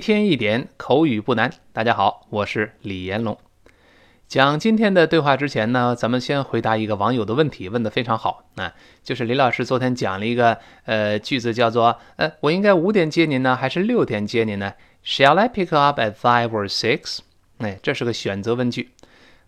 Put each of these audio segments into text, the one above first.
一天一点口语不难。大家好，我是李延龙。讲今天的对话之前呢，咱们先回答一个网友的问题，问的非常好啊，就是李老师昨天讲了一个呃句子，叫做呃，我应该五点接您呢，还是六点接您呢？Shall I pick up at five or six？哎，这是个选择问句。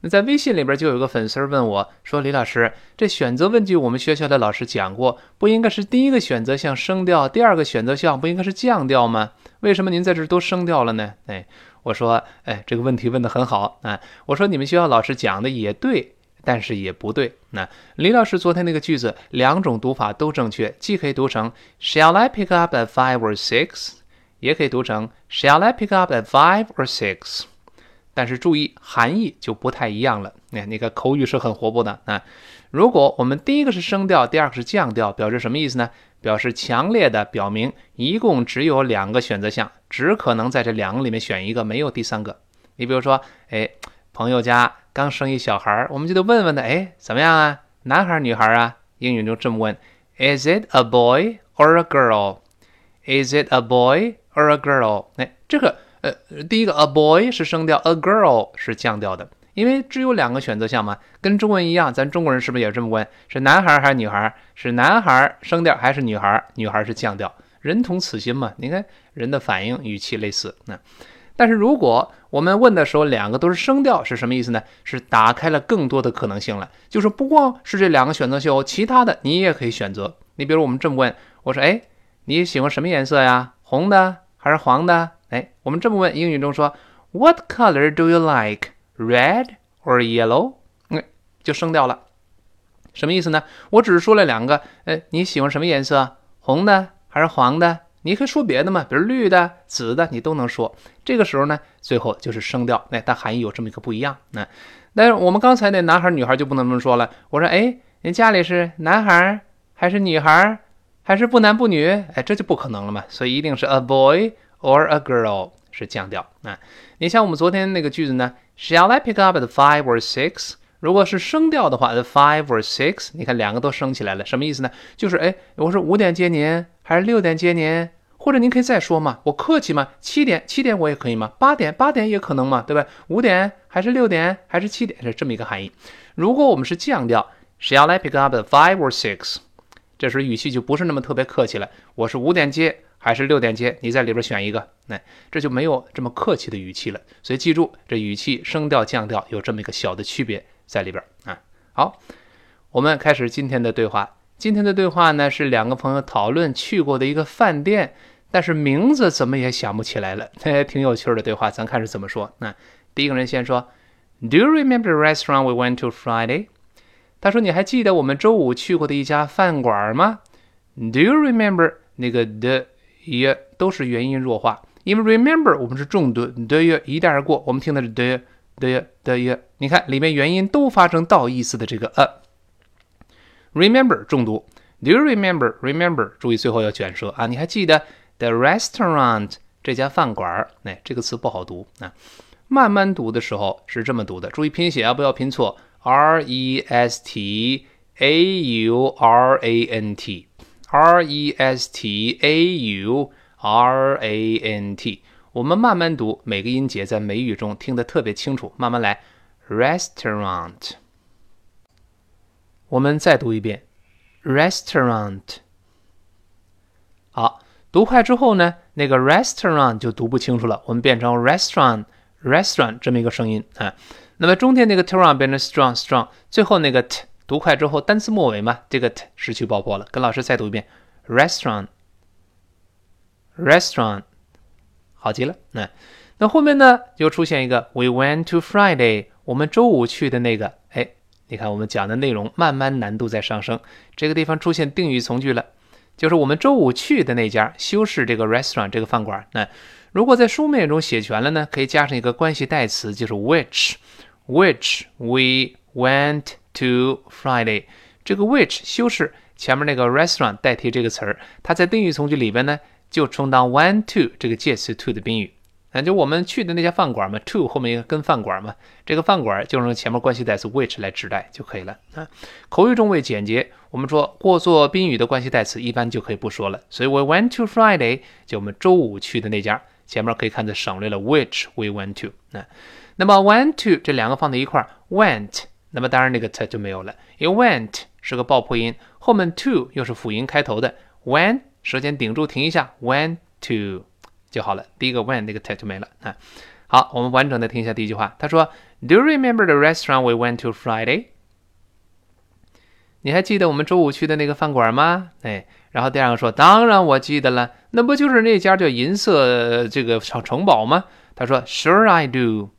那在微信里边就有个粉丝问我说：“李老师，这选择问句我们学校的老师讲过，不应该是第一个选择项升调，第二个选择项不应该是降调吗？为什么您在这都升调了呢？”哎，我说：“哎，这个问题问得很好啊。”我说：“你们学校老师讲的也对，但是也不对。那李老师昨天那个句子两种读法都正确，既可以读成 Shall I pick up at five or six，也可以读成 Shall I pick up at five or six。但是注意，含义就不太一样了。哎，那个口语是很活泼的啊。如果我们第一个是升调，第二个是降调，表示什么意思呢？表示强烈的表明一共只有两个选择项，只可能在这两个里面选一个，没有第三个。你比如说，哎，朋友家刚生一小孩，我们就得问问他，哎，怎么样啊？男孩女孩啊？英语就这么问：Is it a boy or a girl？Is it a boy or a girl？哎，这个。呃，第一个 a boy 是升调，a girl 是降调的，因为只有两个选择项嘛，跟中文一样，咱中国人是不是也这么问？是男孩还是女孩？是男孩升调还是女孩？女孩是降调，人同此心嘛。你看人的反应语气类似。那但是如果我们问的时候两个都是升调，是什么意思呢？是打开了更多的可能性了，就是不光是这两个选择性哦，其他的你也可以选择。你比如我们这么问，我说，哎，你喜欢什么颜色呀？红的还是黄的？哎，我们这么问，英语中说 What color do you like, red or yellow？嗯，就升调了。什么意思呢？我只是说了两个，哎，你喜欢什么颜色？红的还是黄的？你可以说别的嘛，比如绿的、紫的，你都能说。这个时候呢，最后就是升调，哎，它含义有这么一个不一样。那但是我们刚才那男孩女孩就不能这么说了。我说，哎，您家里是男孩还是女孩，还是不男不女？哎，这就不可能了嘛。所以一定是 a boy。or a girl 是降调啊。你像我们昨天那个句子呢，Shall I pick up at five or six？如果是升调的话，the five or six，你看两个都升起来了，什么意思呢？就是哎，我说五点接您，还是六点接您？或者您可以再说嘛，我客气嘛，七点七点我也可以嘛，八点八点也可能嘛，对吧？五点还是六点还是七点是这么一个含义。如果我们是降调，Shall I pick up at five or six？这时语气就不是那么特别客气了，我是五点接。还是六点接，你在里边选一个，那这就没有这么客气的语气了。所以记住，这语气升调降调有这么一个小的区别在里边啊。好，我们开始今天的对话。今天的对话呢是两个朋友讨论去过的一个饭店，但是名字怎么也想不起来了。挺有趣的对话，咱看是怎么说。那第一个人先说：Do you remember the restaurant we went to Friday？他说：“你还记得我们周五去过的一家饭馆吗？”Do you remember 那个的？也都是元音弱化，因为 remember 我们是重读的也一带而过，我们听的是的的的也，你看里面元音都发成倒意思的这个呃，remember 重读，do you remember remember 注意最后要卷舌。啊，你还记得 the restaurant 这家饭馆儿？哎，这个词不好读。啊，慢慢读的时候是这么读的，注意拼写啊，不要拼错，r e s t a u r a n t。R E S T A U R A N T，我们慢慢读，每个音节在美语中听得特别清楚。慢慢来，restaurant。我们再读一遍，restaurant。好，读快之后呢，那个 restaurant 就读不清楚了，我们变成 restaurant，restaurant 这么一个声音啊。那么中间那个 turn 变成 strong，strong，最后那个 t。读快之后，单词末尾嘛，这个 t 失去爆破了。跟老师再读一遍，restaurant，restaurant，好极了。那那后面呢，又出现一个 we went to Friday，我们周五去的那个。哎，你看我们讲的内容慢慢难度在上升。这个地方出现定语从句了，就是我们周五去的那家修饰这个 restaurant 这个饭馆。那如果在书面中写全了呢，可以加上一个关系代词，就是 which，which we went。To Friday，这个 which 修饰前面那个 restaurant 代替这个词儿，它在定语从句里边呢，就充当 went to 这个介词 to 的宾语。那就我们去的那家饭馆嘛，to 后面一个跟饭馆嘛，这个饭馆就用前面关系代词 which 来指代就可以了啊。口语中为简洁，我们说过做宾语的关系代词一般就可以不说了。所以 we went to Friday 就我们周五去的那家。前面可以看的省略了 which we went to。那那么 went to 这两个放在一块儿，went，那么当然那个 t 就没有了，因为 went 是个爆破音，后面 to 又是辅音开头的，when 舌尖顶住停一下，went to 就好了。第一个 when 那个 t 就没了啊。好，我们完整的听一下第一句话，他说：Do you remember the restaurant we went to Friday？你还记得我们周五去的那个饭馆吗？哎，然后第二个说，当然我记得了，那不就是那家叫银色这个城城堡吗？他说，Sure I do.”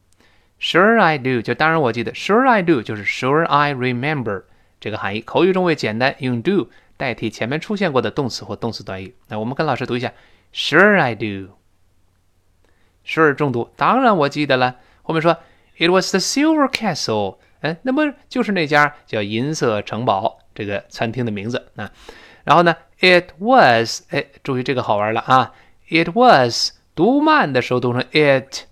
Sure I do，就当然我记得，Sure I do 就是 Sure I remember 这个含义。口语中会简单用 do 代替前面出现过的动词或动词短语。那我们跟老师读一下，Sure I do，Sure 重读，当然我记得了。后面说，It was the Silver Castle。哎，那么就是那家叫银色城堡这个餐厅的名字啊。然后呢，it was，哎，注意这个好玩了啊。it was 读慢的时候读成 it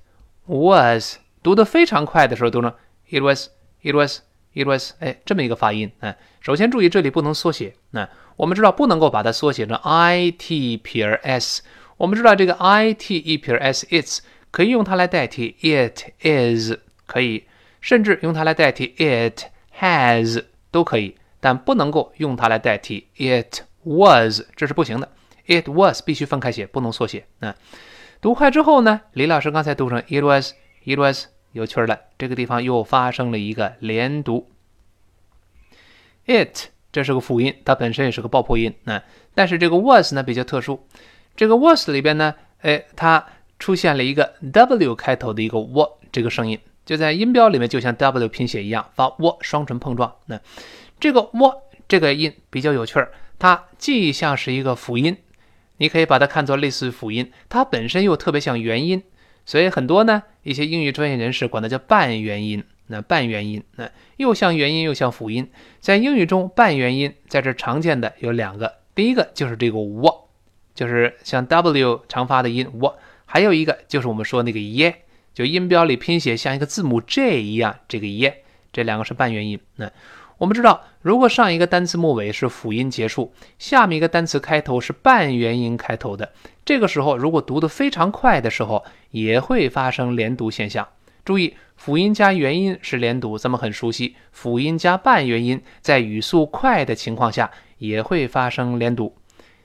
was，读得非常快的时候读成 it was，it was，it was，哎，这么一个发音啊。首先注意这里不能缩写啊。我们知道不能够把它缩写成 i t 撇 s。我们知道这个 i t 一撇 s，its 可以用它来代替 it is，可以。甚至用它来代替 it has 都可以，但不能够用它来代替 it was，这是不行的。it was 必须分开写，不能缩写。那读快之后呢？李老师刚才读成 it was It was 有趣了，这个地方又发生了一个连读。it 这是个辅音，它本身也是个爆破音。那但是这个 was 呢比较特殊，这个 was 里边呢，哎，它出现了一个 w 开头的一个 w 这个声音。就在音标里面，就像 W 拼写一样，发 w 双唇碰撞。那这个 w 这个音比较有趣儿，它既像是一个辅音，你可以把它看作类似辅音，它本身又特别像元音，所以很多呢一些英语专业人士管它叫半元音。那半元音，那又像元音又像辅音，在英语中半元音在这常见的有两个，第一个就是这个 w，就是像 W 常发的音 w，还有一个就是我们说那个耶。就音标里拼写像一个字母 J 一样，这个耶，这两个是半元音。那我们知道，如果上一个单词末尾是辅音结束，下面一个单词开头是半元音开头的，这个时候如果读得非常快的时候，也会发生连读现象。注意，辅音加元音是连读，咱们很熟悉。辅音加半元音，在语速快的情况下也会发生连读。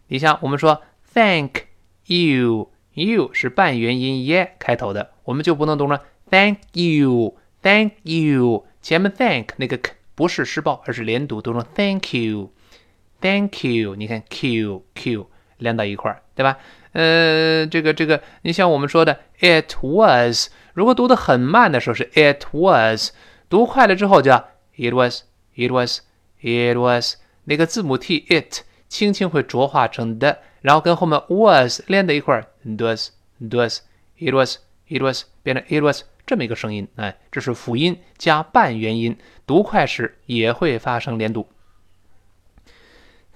你像我们说 Thank you。you 是半元音耶开头的，我们就不能读成 thank you，thank you，前面 thank 那个 k 不是失爆，而是连读，读成 thank you，thank you。你看 q q 连到一块儿，对吧？呃，这个这个，你像我们说的 it was，如果读得很慢的时候是 it was，读快了之后叫 it was，it was，it was，那个字母 t it 轻轻会浊化成的。然后跟后面 was 连在一块儿，does does it was it was 变成 it was 这么一个声音，哎，这是辅音加半元音，读快时也会发生连读。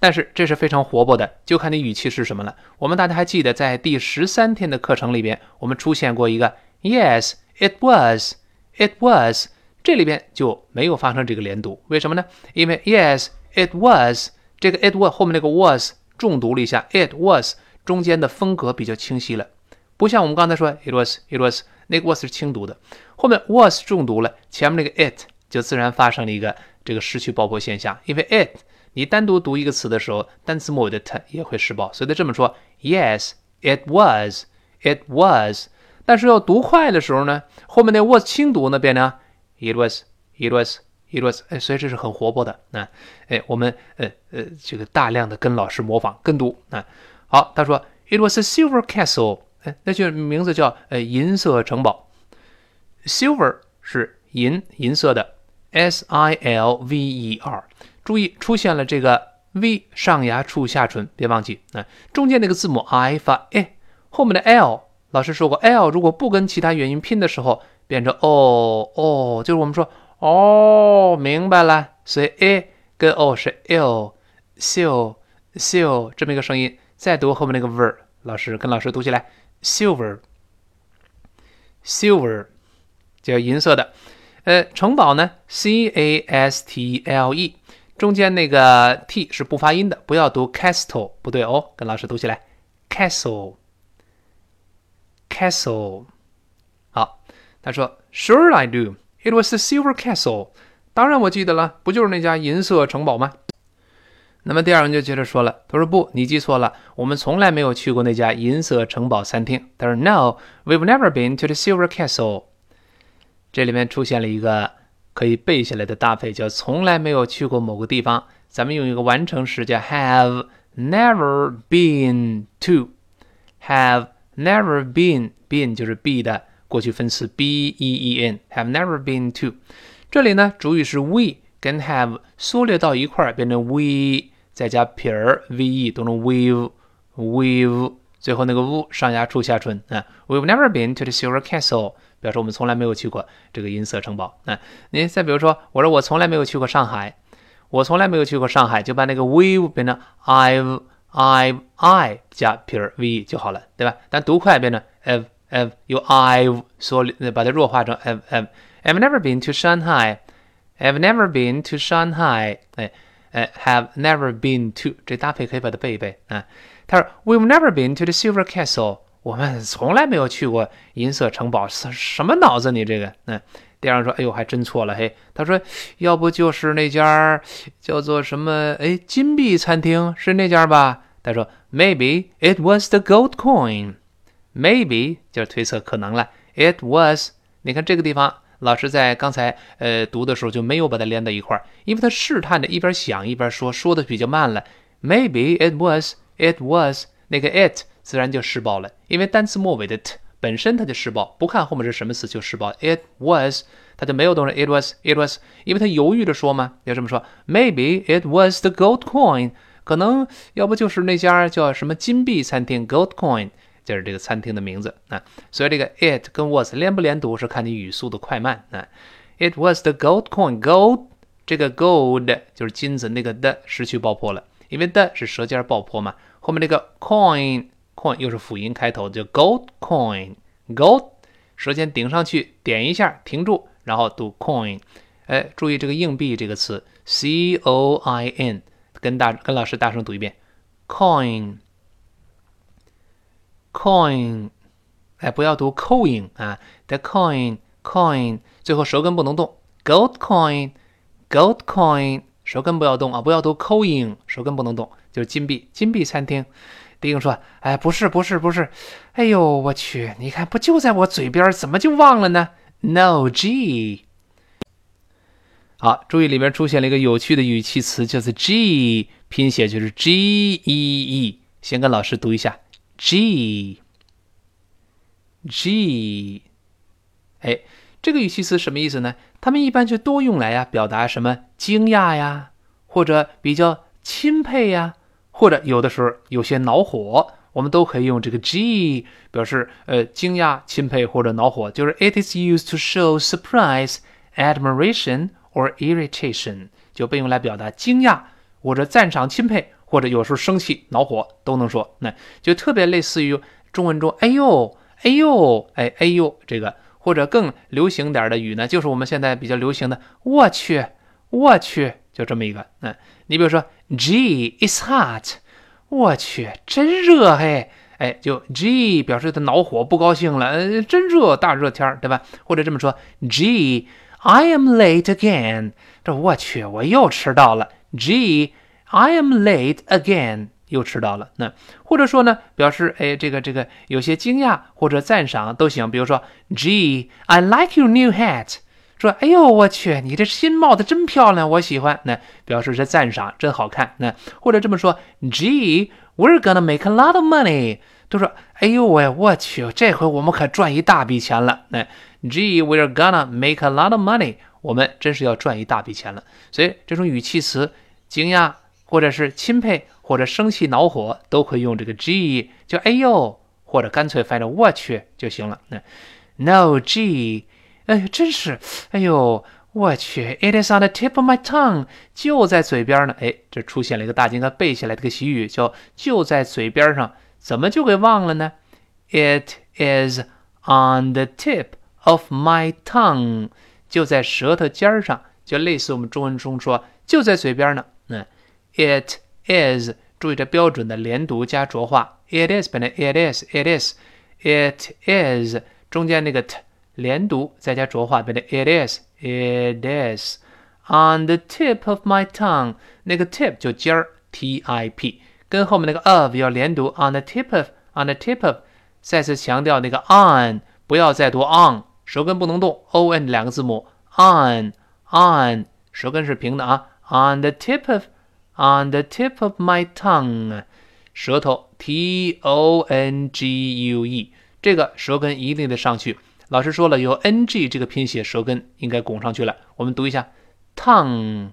但是这是非常活泼的，就看你语气是什么了。我们大家还记得在第十三天的课程里边，我们出现过一个 yes it was it was，这里边就没有发生这个连读，为什么呢？因为 yes it was 这个 it was 后面那个 was。重读了一下，it was 中间的风格比较清晰了，不像我们刚才说 it was，it was 那个 was 是轻读的，后面 was 重读了，前面那个 it 就自然发生了一个这个失去爆破现象，因为 it 你单独读一个词的时候，单词末尾的 t 也会失爆，所以它这么说，yes，it was，it was，但是要读快的时候呢，后面那 was 轻读呢变成 it was，it was。It was，哎，所以这是很活泼的啊，哎，我们呃呃这个大量的跟老师模仿跟读啊。好，他说 It was a silver castle，哎，那就名字叫呃银色城堡。Silver 是银银色的，S I L V E R，注意出现了这个 V 上牙触下唇，别忘记啊，中间那个字母 I 发 a，后面的 L 老师说过，L 如果不跟其他元音拼的时候变成 O O，就是我们说。哦，明白了，所以 a 跟 o 是 l，sil sil 这么一个声音。再读后面那个 ver，老师跟老师读起来，silver，silver 叫银色的。呃，城堡呢，c a s t l e，中间那个 t 是不发音的，不要读 castle，不对哦，跟老师读起来，castle，castle，好，他说，Sure I do. It was the silver castle. 当然我记得了，不就是那家银色城堡吗？那么第二人就接着说了，他说不，你记错了，我们从来没有去过那家银色城堡餐厅。他说，No, we've never been to the silver castle。这里面出现了一个可以背下来的搭配，叫从来没有去过某个地方。咱们用一个完成时叫 have never been to。have never been been 就是 be 的过去分词 b e e n have never been to。这里呢，主语是 we 跟 have 缩略到一块儿，变成 we 再加撇儿 v e 读成 we've we've 最后那个 v 上牙出下唇啊。We've never been to the silver castle， 表示我们从来没有去过这个银色城堡啊。您再比如说，我说我从来没有去过上海，我从来没有去过上海，就把那个 we've 变成 I've。i've I 加撇 v 就好了，对吧？但读快变成 have have 由 I've 所把它弱化成 have have。I've never been to Shanghai. I've never been to Shanghai. 哎哎，have never been to 这搭配可以把它背一背啊。他说 We've never been to the Silver Castle. 我们从来没有去过银色城堡。什什么脑子你这个？嗯。第二说：“哎呦，还真错了嘿。”他说：“要不就是那家叫做什么？哎，金币餐厅是那家吧？”他说：“Maybe it was the gold coin. Maybe 就是推测可能了。It was。你看这个地方，老师在刚才呃读的时候就没有把它连到一块儿，因为他试探着一边想一边说，说的比较慢了。Maybe it was. It was 那个 it 自然就失爆了，因为单词末尾的 t。”本身它就施暴，不看后面是什么词就施暴。It was，它就没有动词。It was，it was，因为它犹豫着说嘛，要这么说。Maybe it was the gold coin，可能要不就是那家叫什么金币餐厅，Gold Coin，就是这个餐厅的名字啊。所以这个 it 跟 was 连不连读是看你语速的快慢啊。It was the gold coin，gold 这个 gold 就是金子，那个的失去爆破了，因为的是舌尖爆破嘛。后面那个 coin。Coin 又是辅音开头，就 gold coin，gold，舌尖顶上去，点一下，停住，然后读 coin。哎，注意这个硬币这个词，c o i n，跟大跟老师大声读一遍，coin，coin，哎，不要读 coin 啊，the coin，coin，最后舌根不能动，gold coin，gold coin，舌根不要动啊，不要读 coin，舌根不能动，就是金币，金币餐厅。弟兄说：“哎，不是，不是，不是，哎呦，我去！你看，不就在我嘴边，怎么就忘了呢？No，G。好，注意里面出现了一个有趣的语气词，叫做 G，拼写就是 G E E。先跟老师读一下，G，G。哎，这个语气词什么意思呢？他们一般就多用来呀，表达什么惊讶呀，或者比较钦佩呀。”或者有的时候有些恼火，我们都可以用这个 G 表示呃惊讶、钦佩或者恼火，就是 It is used to show surprise, admiration or irritation，就被用来表达惊讶或者赞赏、钦佩，或者有时候生气、恼火都能说。那就特别类似于中文中“哎呦，哎呦，哎，哎呦”这个，或者更流行点的语呢，就是我们现在比较流行的“我去，我去”，就这么一个。嗯，你比如说。G it's hot！我去，真热嘿！哎，就 G 表示他恼火、不高兴了。呃，真热，大热天，对吧？或者这么说，G I am late again！这我去，我又迟到了。G I am late again！又迟到了。那或者说呢，表示哎，这个这个有些惊讶或者赞赏都行。比如说，G I like your new hat！说，哎呦，我去，你这新帽子真漂亮，我喜欢。那表示是赞赏，真好看。那或者这么说，Gee，we're gonna make a lot of money。都说，哎呦喂，我去，这回我们可赚一大笔钱了。那 Gee，we're gonna make a lot of money。我们真是要赚一大笔钱了。所以这种语气词，惊讶或者是钦佩或者生气恼火，都可以用这个 G，就哎呦，或者干脆翻译我去就行了。那 No，Gee。哎，真是！哎呦，我去！It is on the tip of my tongue，就在嘴边呢。哎，这出现了一个大家应该背下来的个习语，叫“就在嘴边上”。怎么就给忘了呢？It is on the tip of my tongue，就在舌头尖上，就类似我们中文中说“就在嘴边呢”。嗯，It is，注意这标准的连读加浊化。It is 变成 It is，It is。it is 中间那个 t 连读，再加浊化，变成 it is，it is on the tip of my tongue。那个 tip 就尖儿，t i p，跟后面那个 of 要连读，on the tip of，on the tip of。再次强调那个 on，不要再读 on，舌根不能动，o n 两个字母，on，on，舌根是平的啊，on the tip of，on the tip of my tongue，舌头 t o n g u e，这个舌根一定得上去。老师说了，有 n g 这个拼写，舌根应该拱上去了。我们读一下，tong，tong，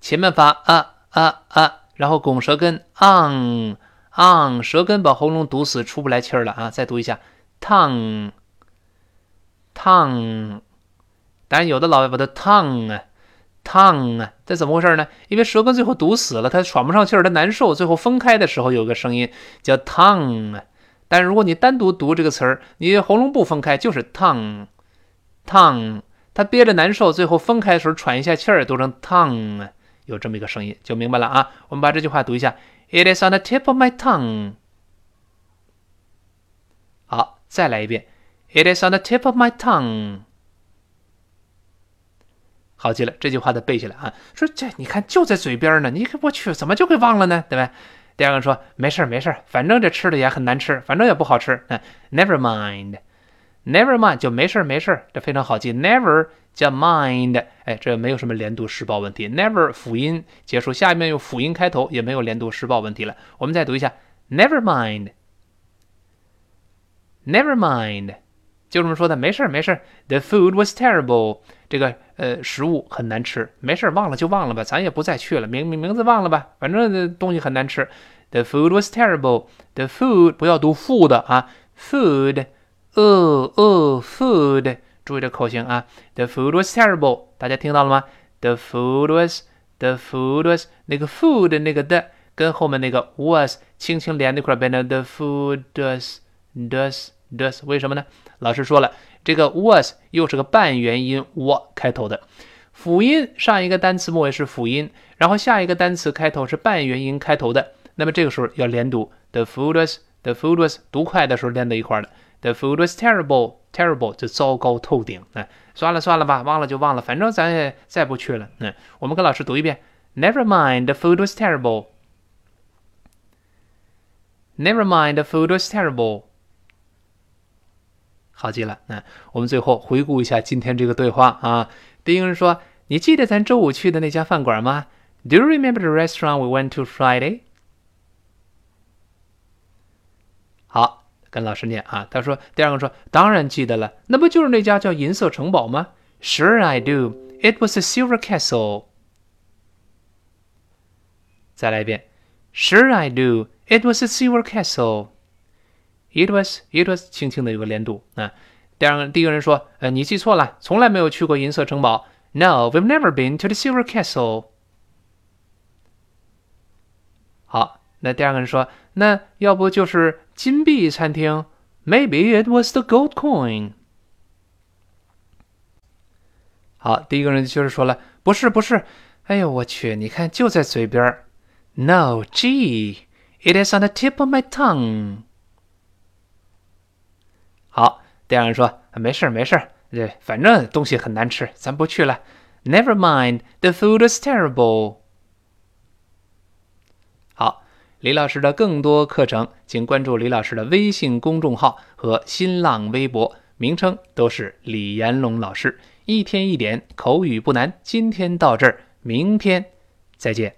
前面发啊啊啊，然后拱舌根，ong，ong，舌根把喉咙堵死，出不来气儿了啊！再读一下，tongue，tongue。当然，有的老外把它 tong 啊，tong 啊，这怎么回事呢？因为舌根最后堵死了，它喘不上气儿，它难受，最后分开的时候有个声音叫 tongue。但如果你单独读这个词儿，你喉咙不分开就是 tongue，tongue，它憋着难受，最后分开的时候喘一下气儿，读成 tongue，有这么一个声音，就明白了啊。我们把这句话读一下：It is on the tip of my tongue。好，再来一遍：It is on the tip of my tongue。好极了，这句话得背下来啊。说这你看就在嘴边呢，你我去怎么就给忘了呢？对吧？第二个说没事儿没事儿，反正这吃的也很难吃，反正也不好吃。嗯，never mind，never mind 就没事儿没事儿，这非常好记。never 加 mind，哎，这没有什么连读失爆问题。never 辅音结束，下面用辅音开头，也没有连读失爆问题了。我们再读一下，never mind，never mind，就这么说的，没事儿没事儿。The food was terrible，这个呃食物很难吃，没事忘了就忘了吧，咱也不再去了，名名名字忘了吧，反正东西很难吃。The food was terrible. The food 不要读 food 啊，food，呃呃 food，注意这口型啊。The food was terrible，大家听到了吗？The food was，the food was 那个 food 那个的跟后面那个 was 轻轻连那块变成 the food does，does，does，为什么呢？老师说了，这个 was 又是个半元音 w 开头的，辅音上一个单词末尾是辅音，然后下一个单词开头是半元音开头的。那么这个时候要连读，the food was，the food was，读快的时候连在一块儿了，the food was terrible，terrible 就糟糕透顶。哎，算了算了吧，忘了就忘了，反正咱也再不去了。嗯，我们跟老师读一遍，never mind，the food was terrible。Never mind, the food was terrible。好极了，那我们最后回顾一下今天这个对话啊。第一个人说：“你记得咱周五去的那家饭馆吗？”Do you remember the restaurant we went to Friday？好，跟老师念啊。他说，第二个说，当然记得了，那不就是那家叫银色城堡吗？Sure I do. It was a silver castle. 再来一遍，Sure I do. It was a silver castle. It was, it was，轻轻的有个连读啊。第二个，第一个人说，呃，你记错了，从来没有去过银色城堡。No, we've never been to the silver castle. 好，那第二个人说，那要不就是金币餐厅？Maybe it was the gold coin。好，第一个人就是说了，不是，不是。哎呦，我去，你看就在嘴边。No, gee, it is on the tip of my tongue。家，人说，没事儿，没事儿，对，反正东西很难吃，咱不去了。Never mind, the food is terrible 好。李老师的更多课程，请关注李老师的微信公众号和新浪微博，名称都是李延龙老师。一天一点口语不难，今天到这儿，明天再见。